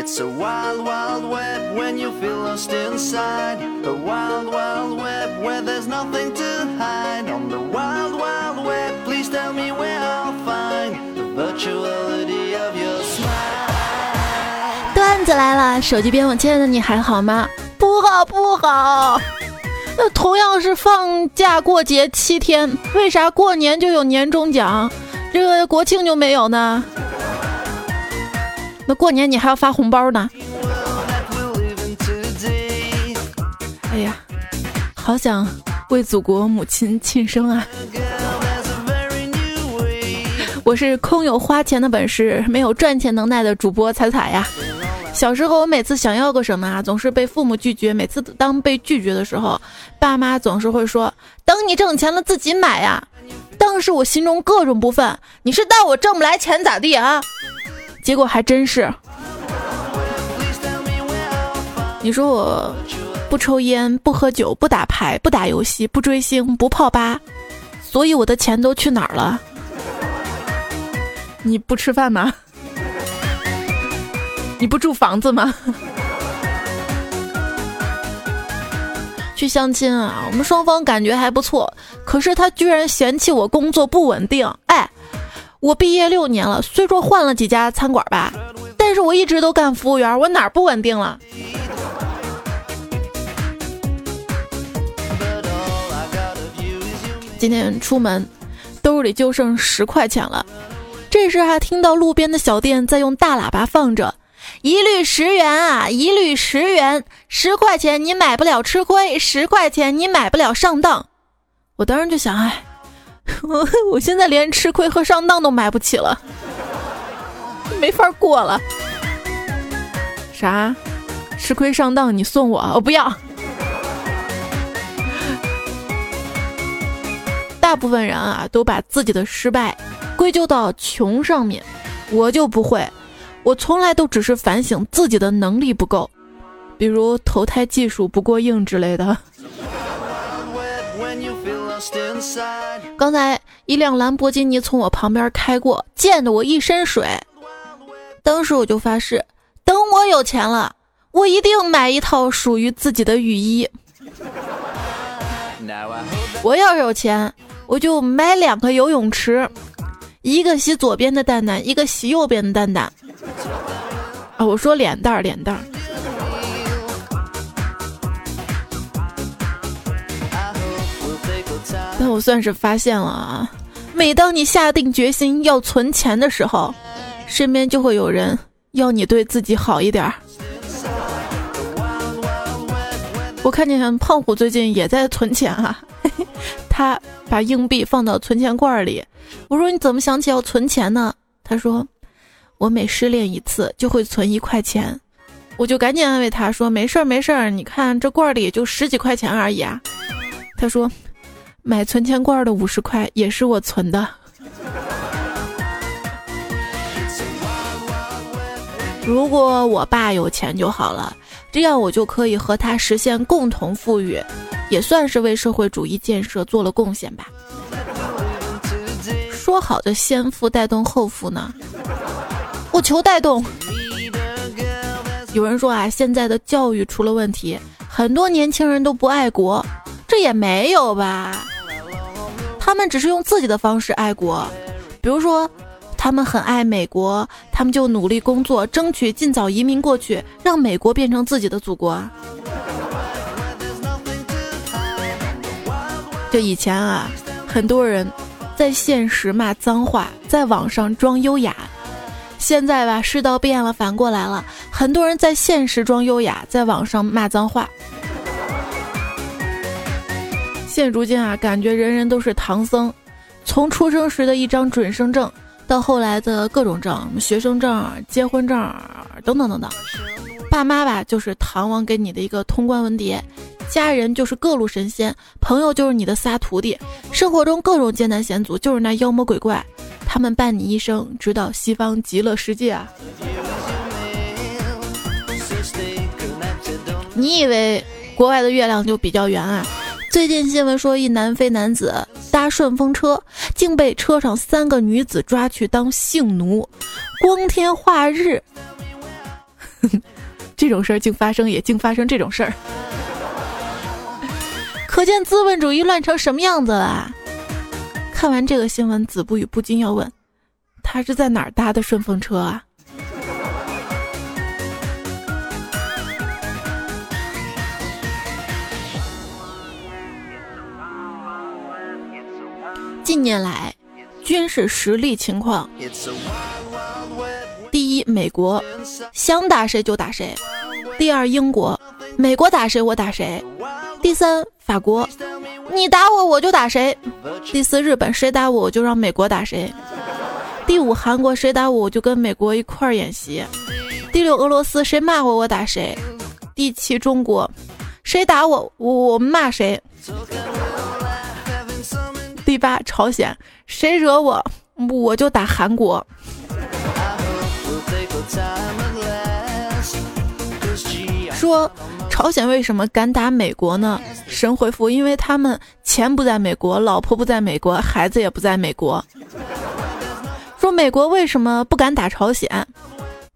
It's a wild, wild web when you feel lost inside. A wild, wild web where there's nothing to hide. On the wild, wild web, please tell me where I'll find the virtuality of your smile. 段子来了，手机边我亲爱的你还好吗？不好不好。那同样是放假过节七天，为啥过年就有年终奖，这个国庆就没有呢？那过年你还要发红包呢。哎呀，好想为祖国母亲庆生啊！我是空有花钱的本事，没有赚钱能耐的主播彩彩呀。小时候我每次想要个什么啊，总是被父母拒绝。每次当被拒绝的时候，爸妈总是会说：“等你挣钱了自己买呀。”当时我心中各种不忿，你是当我挣不来钱咋地啊？结果还真是。你说我不抽烟、不喝酒、不打牌、不打游戏、不追星、不泡吧，所以我的钱都去哪儿了？你不吃饭吗？你不住房子吗？去相亲啊，我们双方感觉还不错，可是他居然嫌弃我工作不稳定，哎。我毕业六年了，虽说换了几家餐馆吧，但是我一直都干服务员，我哪不稳定了？今天出门，兜里就剩十块钱了。这时还听到路边的小店在用大喇叭放着：“一律十元啊，一律十元，十块钱你买不了吃亏，十块钱你买不了上当。”我当时就想，哎。我 我现在连吃亏和上当都买不起了，没法过了。啥？吃亏上当你送我？我不要。大部分人啊，都把自己的失败归咎到穷上面，我就不会，我从来都只是反省自己的能力不够，比如投胎技术不过硬之类的。刚才一辆兰博基尼从我旁边开过，溅得我一身水。当时我就发誓，等我有钱了，我一定买一套属于自己的雨衣。我要是有钱，我就买两个游泳池，一个洗左边的蛋蛋，一个洗右边的蛋蛋。啊，我说脸蛋儿，脸蛋儿。但我算是发现了啊，每当你下定决心要存钱的时候，身边就会有人要你对自己好一点儿。我看见胖虎最近也在存钱啊，他把硬币放到存钱罐里。我说你怎么想起要存钱呢？他说我每失恋一次就会存一块钱。我就赶紧安慰他说没事儿没事儿，你看这罐里也就十几块钱而已啊。他说。买存钱罐的五十块也是我存的。如果我爸有钱就好了，这样我就可以和他实现共同富裕，也算是为社会主义建设做了贡献吧。说好的先富带动后富呢？我求带动。有人说啊，现在的教育出了问题，很多年轻人都不爱国。这也没有吧，他们只是用自己的方式爱国，比如说，他们很爱美国，他们就努力工作，争取尽早移民过去，让美国变成自己的祖国。就以前啊，很多人在现实骂脏话，在网上装优雅，现在吧，世道变了，反过来了，很多人在现实装优雅，在网上骂脏话。现如今啊，感觉人人都是唐僧，从出生时的一张准生证，到后来的各种证，学生证、结婚证等等等等。爸妈吧，就是唐王给你的一个通关文牒；家人就是各路神仙，朋友就是你的仨徒弟。生活中各种艰难险阻，就是那妖魔鬼怪，他们伴你一生，直到西方极乐世界啊！你以为国外的月亮就比较圆啊？最近新闻说，一南非男子搭顺风车，竟被车上三个女子抓去当性奴，光天化日，这种事儿竟发生，也竟发生这种事儿，可见资本主义乱成什么样子了。看完这个新闻，子不语不禁要问：他是在哪儿搭的顺风车啊？近年来，军事实力情况：第一，美国想打谁就打谁；第二，英国美国打谁我打谁；第三，法国你打我我就打谁；第四，日本谁打我我就让美国打谁；第五，韩国谁打我我就跟美国一块儿演习；第六，俄罗斯谁骂我我打谁；第七，中国谁打我我骂谁。第八，朝鲜，谁惹我，我就打韩国。说朝鲜为什么敢打美国呢？神回复：因为他们钱不在美国，老婆不在美国，孩子也不在美国。说美国为什么不敢打朝鲜？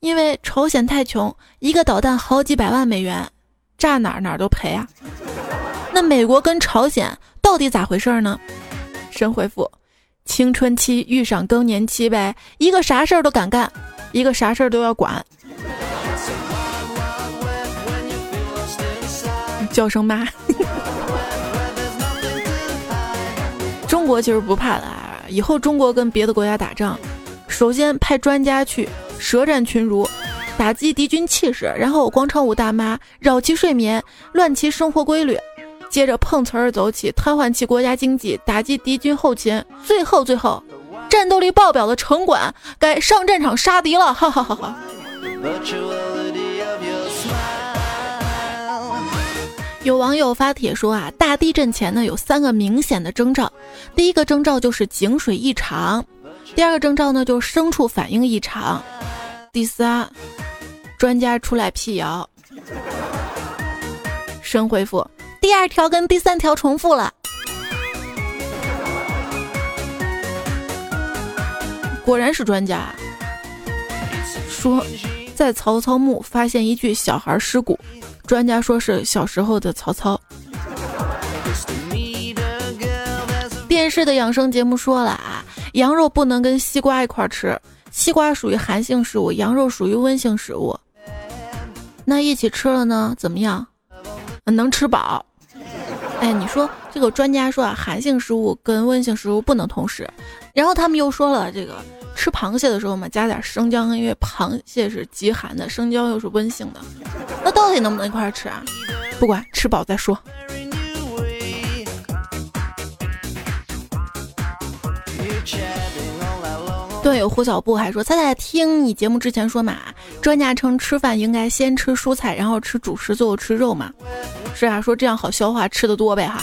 因为朝鲜太穷，一个导弹好几百万美元，炸哪儿哪儿都赔啊。那美国跟朝鲜到底咋回事呢？神回复：青春期遇上更年期呗，一个啥事儿都敢干，一个啥事儿都要管。叫声妈。中国其实不怕的，以后中国跟别的国家打仗，首先派专家去舌战群儒，打击敌军气势，然后广场舞大妈扰其睡眠，乱其生活规律。接着碰瓷儿走起，瘫痪起国家经济，打击敌军后勤，最后最后，战斗力爆表的城管该上战场杀敌了，哈哈哈哈！有网友发帖说啊，大地震前呢有三个明显的征兆，第一个征兆就是井水异常，第二个征兆呢就是牲畜反应异常，第三，专家出来辟谣。神回复。第二条跟第三条重复了，果然是专家。说在曹操墓发现一具小孩尸骨，专家说是小时候的曹操。电视的养生节目说了啊，羊肉不能跟西瓜一块吃，西瓜属于寒性食物，羊肉属于温性食物。那一起吃了呢，怎么样？能吃饱。哎，你说这个专家说啊，寒性食物跟温性食物不能同时，然后他们又说了，这个吃螃蟹的时候嘛，加点生姜，因为螃蟹是极寒的，生姜又是温性的，那到底能不能一块吃啊？不管，吃饱再说。对胡小布还说，猜猜听你节目之前说嘛，专家称吃饭应该先吃蔬菜，然后吃主食，最后吃肉嘛。是啊，说这样好消化，吃的多呗哈。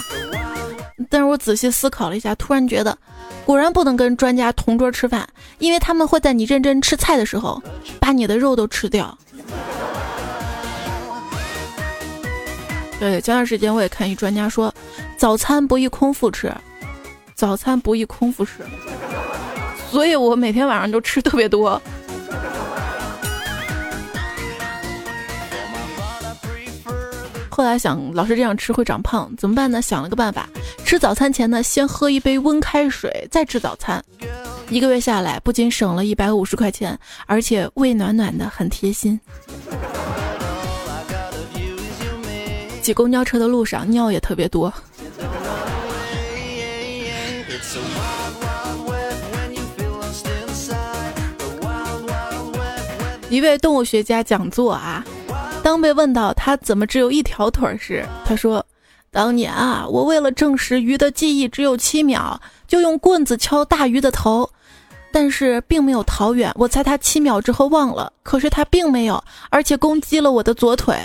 但是我仔细思考了一下，突然觉得，果然不能跟专家同桌吃饭，因为他们会在你认真吃菜的时候，把你的肉都吃掉。对，前段时间我也看一专家说，早餐不宜空腹吃，早餐不宜空腹吃。所以我每天晚上都吃特别多。后来想，老是这样吃会长胖，怎么办呢？想了个办法，吃早餐前呢，先喝一杯温开水，再吃早餐。一个月下来，不仅省了一百五十块钱，而且胃暖暖的，很贴心。挤公交车的路上，尿也特别多。一位动物学家讲座啊，当被问到他怎么只有一条腿时，他说：“当年啊，我为了证实鱼的记忆只有七秒，就用棍子敲大鱼的头，但是并没有逃远。我猜他七秒之后忘了，可是他并没有，而且攻击了我的左腿。”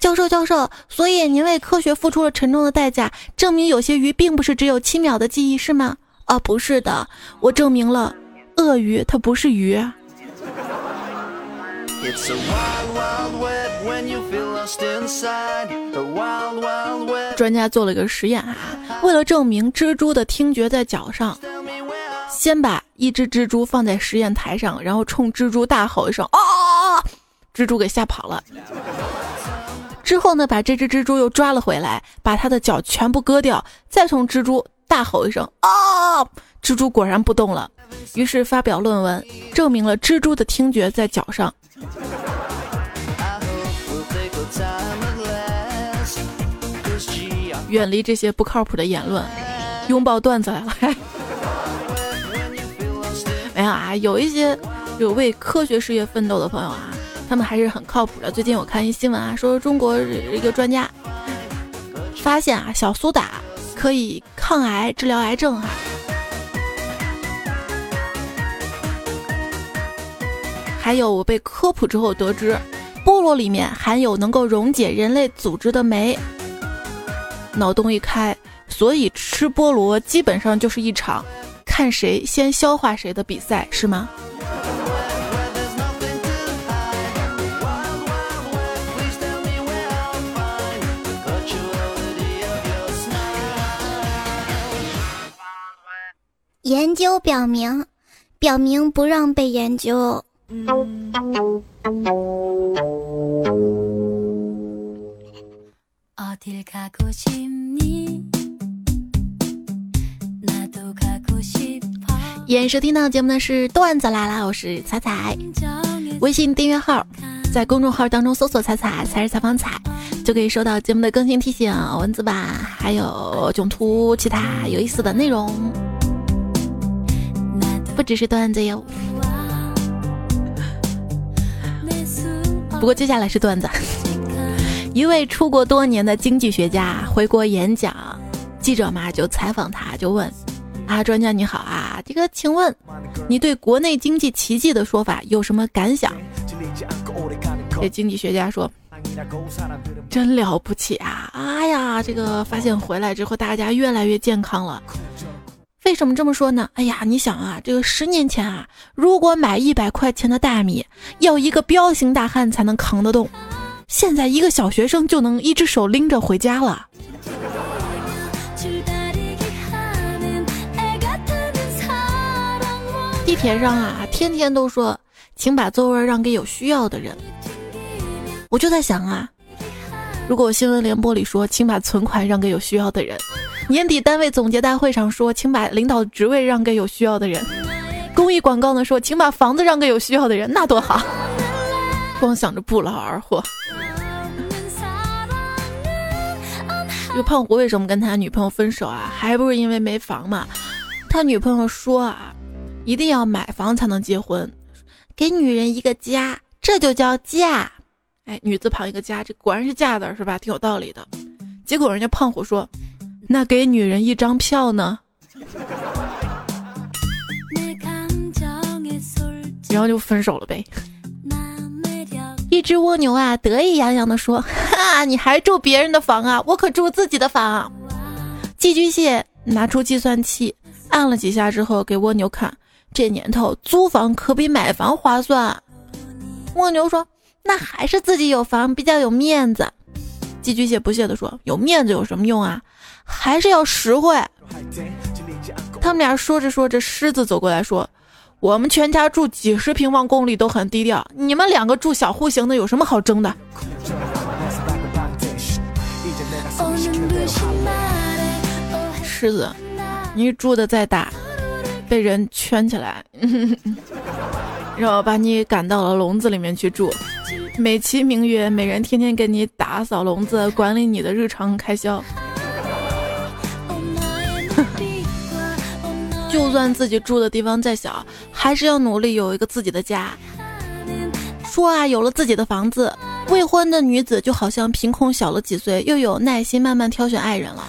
教授，教授，所以您为科学付出了沉重的代价，证明有些鱼并不是只有七秒的记忆，是吗？啊，不是的，我证明了，鳄鱼它不是鱼。专家做了个实验啊，为了证明蜘蛛的听觉在脚上，先把一只蜘蛛放在实验台上，然后冲蜘蛛大吼一声“啊”，蜘蛛给吓跑了。之后呢，把这只蜘蛛又抓了回来，把它的脚全部割掉，再冲蜘蛛大吼一声啊！蜘蛛果然不动了。于是发表论文，证明了蜘蛛的听觉在脚上。远离这些不靠谱的言论，拥抱段子来了。没有啊，有一些有为科学事业奋斗的朋友啊，他们还是很靠谱的。最近我看一新闻啊，说中国一个专家发现啊，小苏打可以抗癌、治疗癌症哈。还有我被科普之后得知，菠萝里面含有能够溶解人类组织的酶。脑洞一开，所以吃菠萝基本上就是一场看谁先消化谁的比赛，是吗？研究表明，表明不让被研究。演收听到节目的是段子来啦，我是彩彩。微信订阅号在公众号当中搜索“彩彩”才是采访彩，就可以收到节目的更新提醒、文字版，还有囧图其他有意思的内容，不只是段子哟。不过接下来是段子。一位出国多年的经济学家回国演讲，记者嘛就采访他，就问：“啊，专家你好啊，这个请问你对国内经济奇迹的说法有什么感想？”这经济学家说：“真了不起啊！哎呀，这个发现回来之后，大家越来越健康了。”为什么这么说呢？哎呀，你想啊，这个十年前啊，如果买一百块钱的大米，要一个彪形大汉才能扛得动，现在一个小学生就能一只手拎着回家了。地铁上啊，天天都说，请把座位让给有需要的人。我就在想啊，如果新闻联播里说，请把存款让给有需要的人。年底单位总结大会上说，请把领导职位让给有需要的人。公益广告呢说，请把房子让给有需要的人，那多好。光想着不劳而获。这个胖虎为什么跟他女朋友分手啊？还不是因为没房嘛？他女朋友说啊，一定要买房才能结婚，给女人一个家，这就叫嫁。哎，女字旁一个家，这果然是嫁字是吧？挺有道理的。结果人家胖虎说。那给女人一张票呢？然后就分手了呗。一只蜗牛啊，得意洋洋地说：“哈，你还住别人的房啊？我可住自己的房。”寄居蟹拿出计算器，按了几下之后给蜗牛看：“这年头租房可比买房划算。”蜗牛说：“那还是自己有房比较有面子。”寄居蟹不屑地说：“有面子有什么用啊？”还是要实惠。他们俩说着说着，狮子走过来说：“我们全家住几十平方公里都很低调，你们两个住小户型的有什么好争的？”狮子，你住的再大，被人圈起来，然后把你赶到了笼子里面去住，美其名曰每人天天给你打扫笼子，管理你的日常开销。就算自己住的地方再小，还是要努力有一个自己的家。说啊，有了自己的房子，未婚的女子就好像凭空小了几岁，又有耐心慢慢挑选爱人了。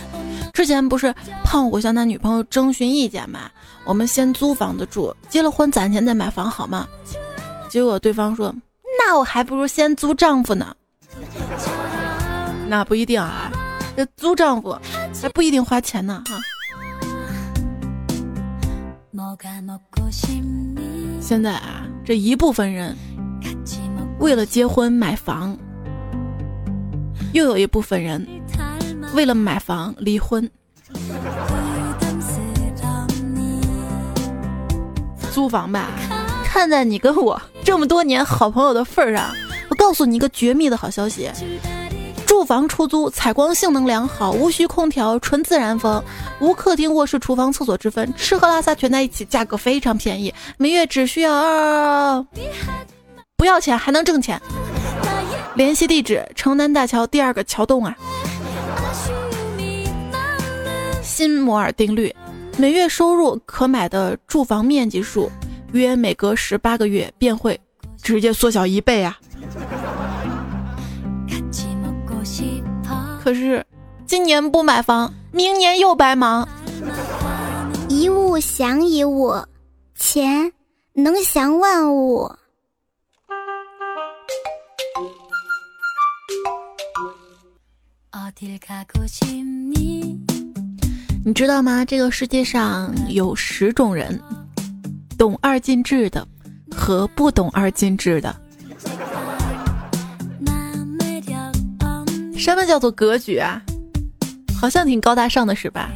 之前不是胖虎向他女朋友征询意见吗？我们先租房子住，结了婚攒钱再买房好吗？结果对方说：“那我还不如先租丈夫呢。”那不一定啊，这租丈夫还不一定花钱呢哈。现在啊，这一部分人为了结婚买房，又有一部分人为了买房离婚。租房吧，看在你跟我这么多年好朋友的份上，我告。诉你一个绝密的好消息。住房出租，采光性能良好，无需空调，纯自然风，无客厅、卧室、厨房、厕所之分，吃喝拉撒全在一起，价格非常便宜，每月只需要二，不要钱还能挣钱。联系地址：城南大桥第二个桥洞啊。新摩尔定律：每月收入可买的住房面积数，约每隔十八个月便会直接缩小一倍啊。可是，今年不买房，明年又白忙。一物降一物，钱能降万物。你知道吗？这个世界上有十种人，懂二进制的和不懂二进制的。什么叫做格局啊？好像挺高大上的是吧？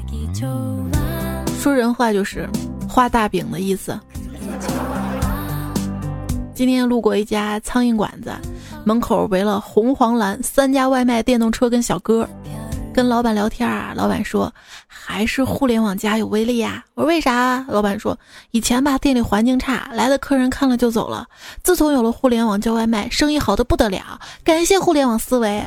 说人话就是画大饼的意思。今天路过一家苍蝇馆子，门口围了红黄蓝三家外卖电动车跟小哥，跟老板聊天啊。老板说还是互联网加有威力呀。我说为啥？老板说以前吧店里环境差，来的客人看了就走了。自从有了互联网叫外卖，生意好的不得了。感谢互联网思维。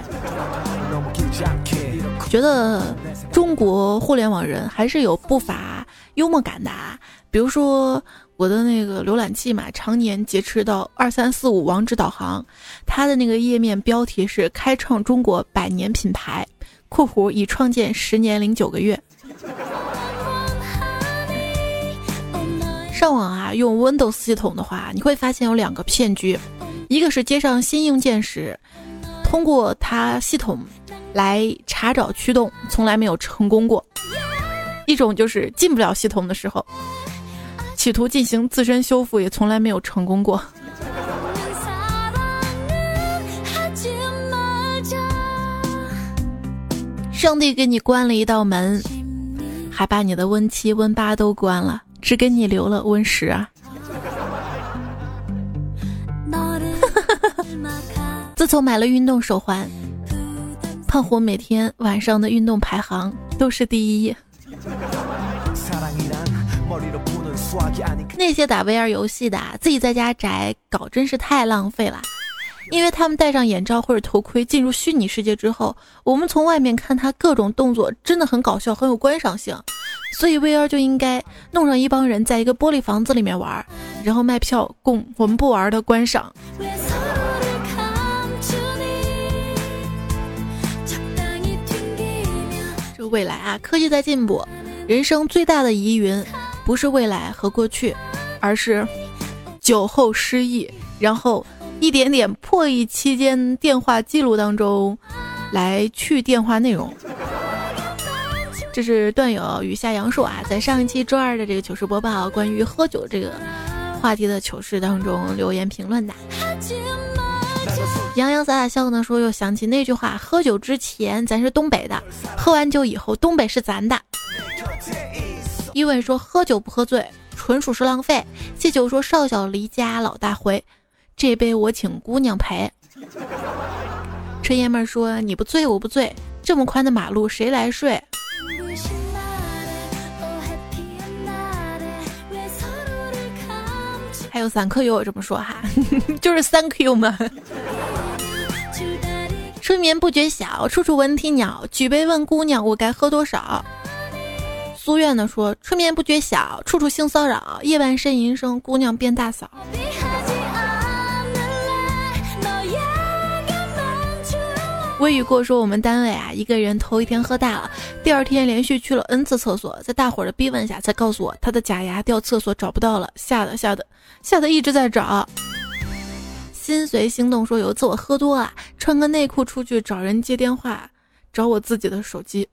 觉得中国互联网人还是有不乏幽默感的。比如说我的那个浏览器嘛，常年劫持到二三四五网址导航，它的那个页面标题是“开创中国百年品牌”（括弧已创建十年零九个月）。上网啊，用 Windows 系统的话，你会发现有两个骗局，一个是接上新硬件时。通过它系统来查找驱动，从来没有成功过。一种就是进不了系统的时候，企图进行自身修复，也从来没有成功过。上帝给你关了一道门，还把你的 Win 七、Win 八都关了，只给你留了 Win 十啊！自从买了运动手环，胖虎每天晚上的运动排行都是第一。那些打 VR 游戏的，自己在家宅搞真是太浪费了，因为他们戴上眼罩或者头盔进入虚拟世界之后，我们从外面看他各种动作真的很搞笑，很有观赏性。所以 VR 就应该弄上一帮人在一个玻璃房子里面玩，然后卖票供我们不玩的观赏。这未来啊，科技在进步，人生最大的疑云，不是未来和过去，而是酒后失忆，然后一点点破译期间电话记录当中来去电话内容。这是段友与夏杨树啊，在上一期周二的这个糗事播报关于喝酒这个话题的糗事当中留言评论的。洋洋洒洒笑呢，说又想起那句话：喝酒之前咱是东北的，喝完酒以后东北是咱的。一文说喝酒不喝醉，纯属是浪费。戒酒说少小离家老大回，这杯我请姑娘陪。陈爷们说你不醉我不醉，这么宽的马路谁来睡？还有散客友这么说哈，就是三 Q 嘛。春眠不觉晓，处处闻啼鸟。举杯问姑娘，我该喝多少？苏院的说，春眠不觉晓，处处性骚扰。夜半呻吟声，姑娘变大嫂。微雨过说，我们单位啊，一个人头一天喝大了，第二天连续去了 N 次厕所，在大伙儿的逼问下，才告诉我他的假牙掉厕所找不到了，吓得吓得吓得一直在找。心随心动说，有一次我喝多了，穿个内裤出去找人接电话，找我自己的手机。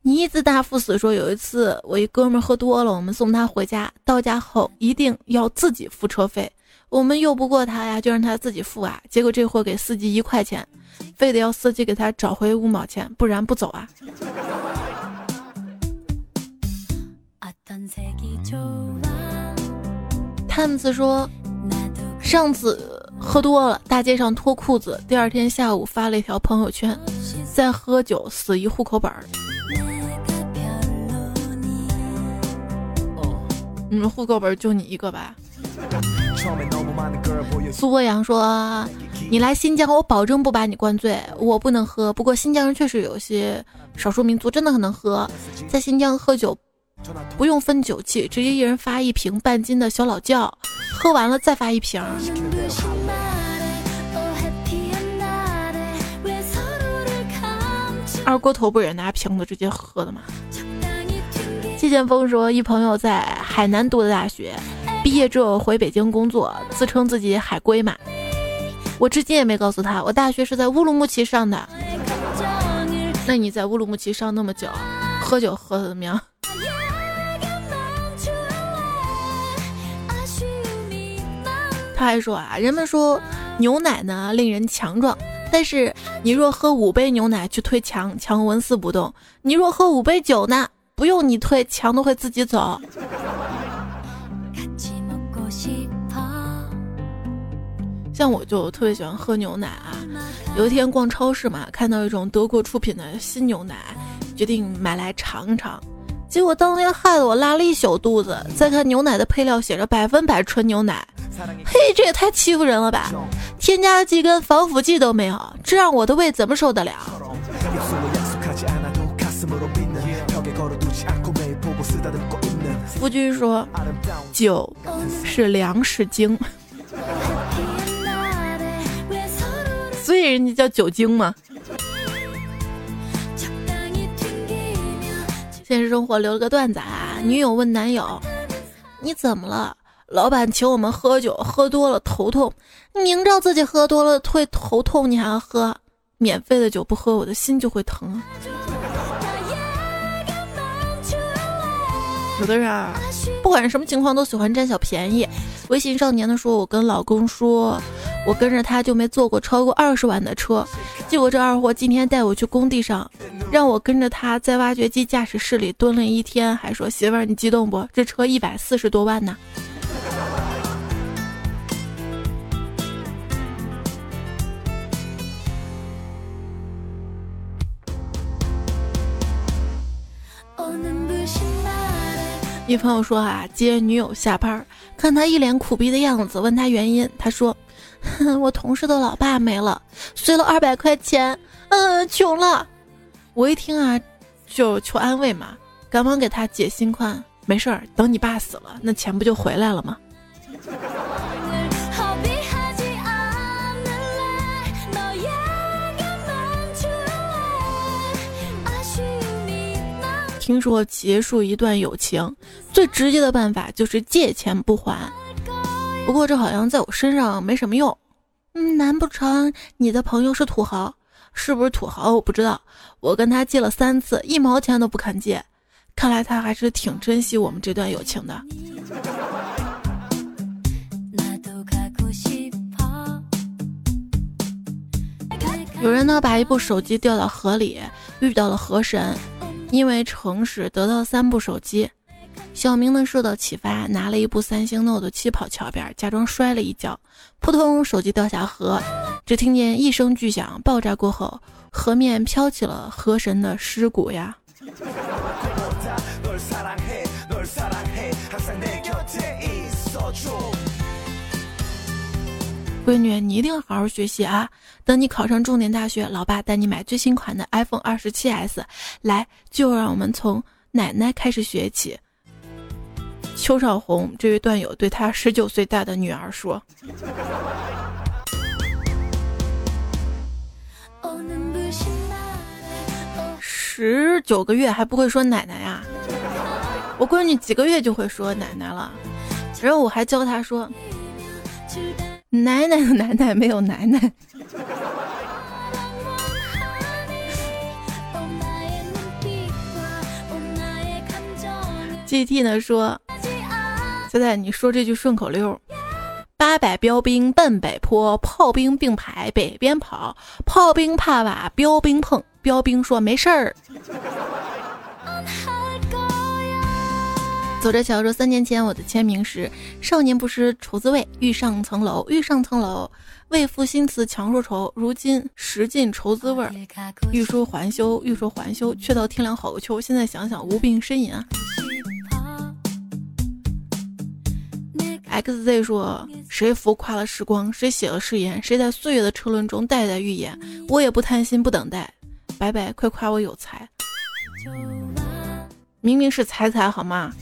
尼子大赴死说，有一次我一哥们喝多了，我们送他回家，到家后一定要自己付车费。我们拗不过他呀，就让他自己付啊。结果这货给司机一块钱，非得要司机给他找回五毛钱，不然不走啊。探子说，上次喝多了，大街上脱裤子，第二天下午发了一条朋友圈：再喝酒死一户口本儿。你们户口本就你一个吧？苏博阳说：“你来新疆，我保证不把你灌醉。我不能喝，不过新疆人确实有些少数民族真的很能喝，在新疆喝酒不用分酒器，直接一人发一瓶半斤的小老窖，喝完了再发一瓶。”二锅头不也拿瓶子直接喝的吗？季剑锋说，一朋友在海南读的大学，毕业之后回北京工作，自称自己海归嘛。我至今也没告诉他，我大学是在乌鲁木齐上的。那你在乌鲁木齐上那么久，喝酒喝的怎么样？他还说啊，人们说牛奶呢令人强壮。但是你若喝五杯牛奶去推墙，墙纹丝不动；你若喝五杯酒呢，不用你推，墙都会自己走。像我就特别喜欢喝牛奶啊，有一天逛超市嘛，看到一种德国出品的新牛奶，决定买来尝尝。结果当天害得我拉了一宿肚子。再看牛奶的配料，写着百分百纯牛奶，嘿，这也太欺负人了吧！添加剂跟防腐剂都没有，这让我的胃怎么受得了？夫君说，酒是粮食精，以人家叫酒精吗。现实生活留了个段子啊，女友问男友：“你怎么了？”老板请我们喝酒，喝多了头痛。明知道自己喝多了会头痛，你还要喝？免费的酒不喝，我的心就会疼。有的人啊，不管什么情况都喜欢占小便宜。微信少年的时候：“我跟老公说，我跟着他就没坐过超过二十万的车。结果这二货今天带我去工地上，让我跟着他在挖掘机驾驶室里蹲了一天，还说媳妇儿你激动不？这车一百四十多万呢。”女朋友说啊，接女友下班，看他一脸苦逼的样子，问他原因，他说：“哼我同事的老爸没了，随了二百块钱，嗯，穷了。”我一听啊，就求安慰嘛，赶忙给他解心宽，没事儿，等你爸死了，那钱不就回来了吗？听说结束一段友情最直接的办法就是借钱不还，不过这好像在我身上没什么用。嗯，难不成你的朋友是土豪？是不是土豪我不知道。我跟他借了三次，一毛钱都不肯借，看来他还是挺珍惜我们这段友情的。有人呢把一部手机掉到河里，遇到了河神。因为诚实得到三部手机，小明呢受到启发，拿了一部三星 Note 七跑桥边，假装摔了一跤，扑通，手机掉下河，只听见一声巨响，爆炸过后，河面飘起了河神的尸骨呀。闺女，你一定要好好学习啊！等你考上重点大学，老爸带你买最新款的 iPhone 二十七 S。来，就让我们从奶奶开始学起。邱少红这位段友对他十九岁大的女儿说：“十九个月还不会说奶奶呀？我闺女几个月就会说奶奶了。然后我还教她说。”奶奶的奶奶没有奶奶。GT 呢说，现在你说这句顺口溜：八百标兵奔北坡，炮兵并排北边跑，炮兵怕把标兵碰，标兵说没事儿。走着瞧说，三年前我的签名是“少年不识愁滋味，欲上层楼，欲上层楼，为赋新词强说愁。如今识尽愁滋味，欲说还休，欲说还休，却道天凉好个秋。现在想想，无病呻吟啊。XZ 说：“谁浮夸了时光？谁写了誓言？谁在岁月的车轮中代代预言？我也不贪心，不等待。白白，快夸我有才！明明是彩彩，好吗？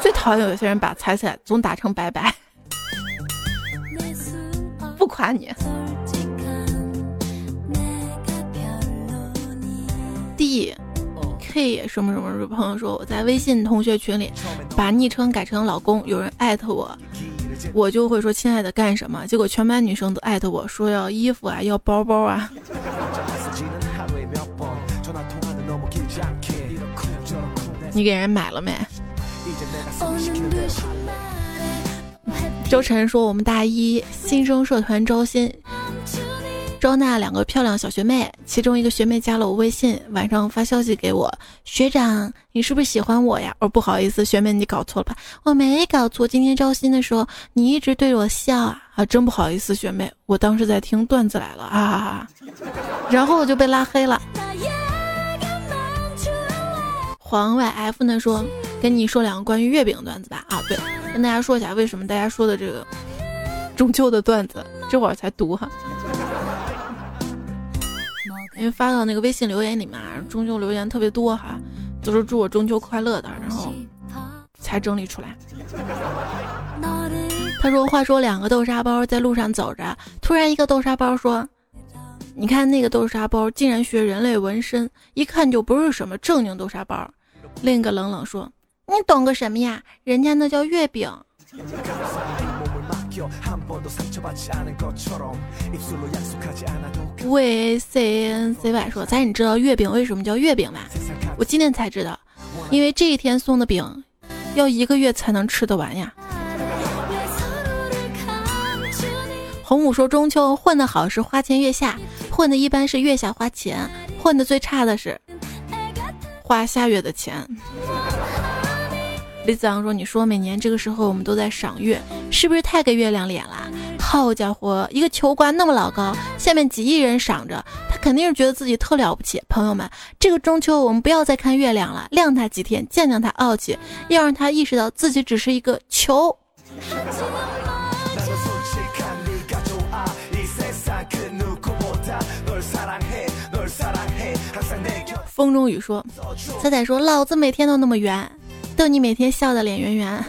最讨厌有些人把彩彩总打成白白。不夸你。D K 什么什么什么朋友说我在微信同学群里把昵称改成老公，有人艾特我。”我就会说亲爱的干什么？结果全班女生都艾特我说要衣服啊，要包包啊。你给人买了没？周晨说我们大一新生社团招新。招纳两个漂亮小学妹，其中一个学妹加了我微信，晚上发消息给我：“学长，你是不是喜欢我呀？”哦，不好意思，学妹你搞错了吧？我没搞错，今天招新的时候你一直对着我笑啊！啊，真不好意思，学妹，我当时在听段子来了啊，然后我就被拉黑了。黄 YF 呢说：“跟你说两个关于月饼段子吧。”啊，对，跟大家说一下为什么大家说的这个中秋的段子，这会儿才读哈。因为发到那个微信留言里面，中秋留言特别多哈，都是祝我中秋快乐的，然后才整理出来。他说：“话说两个豆沙包在路上走着，突然一个豆沙包说：‘你看那个豆沙包竟然学人类纹身，一看就不是什么正经豆沙包。’另一个冷冷说：‘你懂个什么呀？人家那叫月饼。’”喂 C N C Y 说：“咱你知道月饼为什么叫月饼吗？我今天才知道，因为这一天送的饼，要一个月才能吃得完呀。”红武说：“中秋混得好是花前月下，混的一般是月下花钱，混的最差的是花下月的钱。”李子阳说：“你说每年这个时候我们都在赏月，是不是太给月亮脸了？好家伙，一个球挂那么老高，下面几亿人赏着，他肯定是觉得自己特了不起。朋友们，这个中秋我们不要再看月亮了，晾他几天，见见他傲气，要让他意识到自己只是一个球。”风中雨说：“仔仔说，老子每天都那么圆。”逗你每天笑的脸圆圆。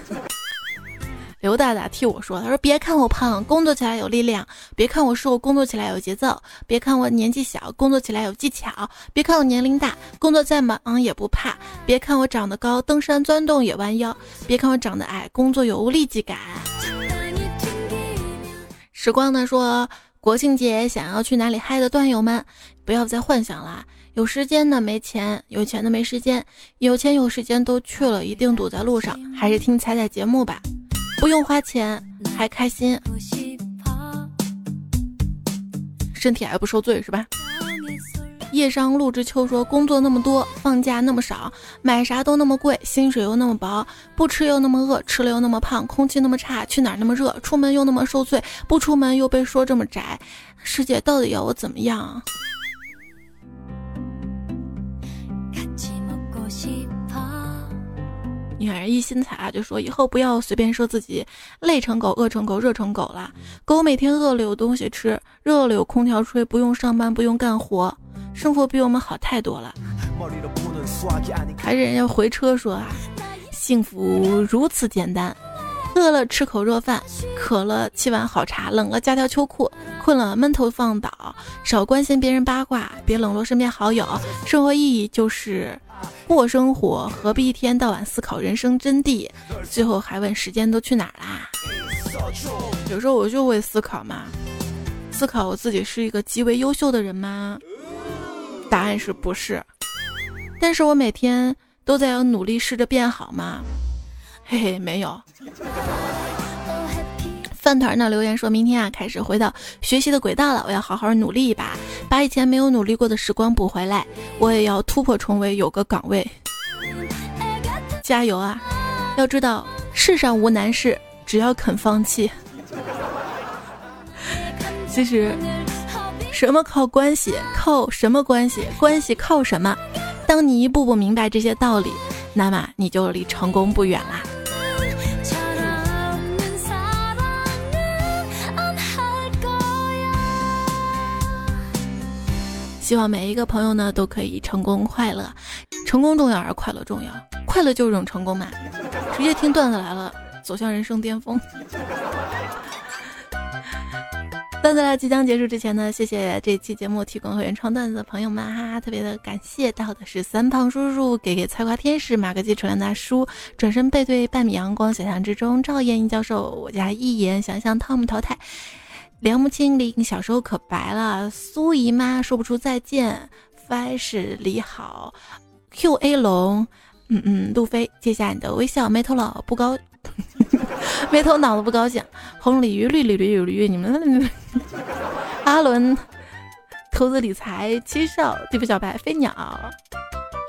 刘大大替我说：“他说别看我胖，工作起来有力量；别看我瘦，工作起来有节奏；别看我年纪小，工作起来有技巧；别看我年龄大，工作再忙也不怕；别看我长得高，登山钻洞也弯腰；别看我长得矮，工作有无力即感。”时光呢说：“国庆节想要去哪里嗨的段友们，不要再幻想了。”有时间的没钱，有钱的没时间，有钱有时间都去了，一定堵在路上。还是听彩彩节目吧，不用花钱还开心，身体还不受罪是吧？夜上陆之秋说：工作那么多，放假那么少，买啥都那么贵，薪水又那么薄，不吃又那么饿，吃了又那么胖，空气那么差，去哪儿那么热，出门又那么受罪，不出门又被说这么窄，世界到底要我怎么样？看人一心彩啊，就说以后不要随便说自己累成狗、饿成狗、热成狗了。狗每天饿了有东西吃，热了有空调吹，不用上班，不用干活，生活比我们好太多了。还是人家回车说啊，幸福如此简单。饿了吃口热饭，渴了沏碗好茶，冷了加条秋裤，困了闷头放倒，少关心别人八卦，别冷落身边好友。生活意义就是过生活，何必一天到晚思考人生真谛？最后还问时间都去哪儿啦？有时候我就会思考嘛，思考我自己是一个极为优秀的人吗？答案是不是？但是我每天都在要努力试着变好吗？嘿嘿，没有。饭团呢留言说：“明天啊，开始回到学习的轨道了，我要好好努力一把，把以前没有努力过的时光补回来。我也要突破重围，有个岗位，加油啊！”要知道，世上无难事，只要肯放弃。其实，什么靠关系？靠什么关系？关系靠什么？当你一步步明白这些道理，那么你就离成功不远啦。希望每一个朋友呢都可以成功快乐，成功重要还是快乐重要？快乐就是一种成功嘛！直接听段子来了，走向人生巅峰。段子来即将结束之前呢，谢谢这期节目提供和原创段子的朋友们哈，特别的感谢到的是三胖叔叔、给给菜瓜天使、马克基、楚良大叔、转身背对半米阳光、想象之中、赵燕英教授、我家一言想象汤姆淘汰。梁木清灵小时候可白了，苏姨妈说不出再见，f 是李好，Q A 龙，嗯嗯，路飞接下你的微笑，没头脑不高，没头脑子不高兴，红鲤鱼绿鲤鱼绿驴，你们，阿伦，投资理财七少，地府小白飞鸟，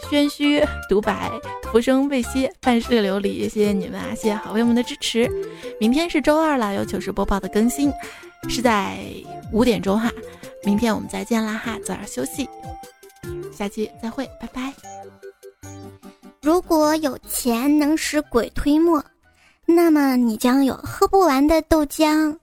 宣虚独白，浮生未歇，半世流离，谢谢你们啊，谢谢好朋友们的支持，明天是周二了，有糗事播报的更新。是在五点钟哈，明天我们再见啦哈，早点休息，下期再会，拜拜。如果有钱能使鬼推磨，那么你将有喝不完的豆浆。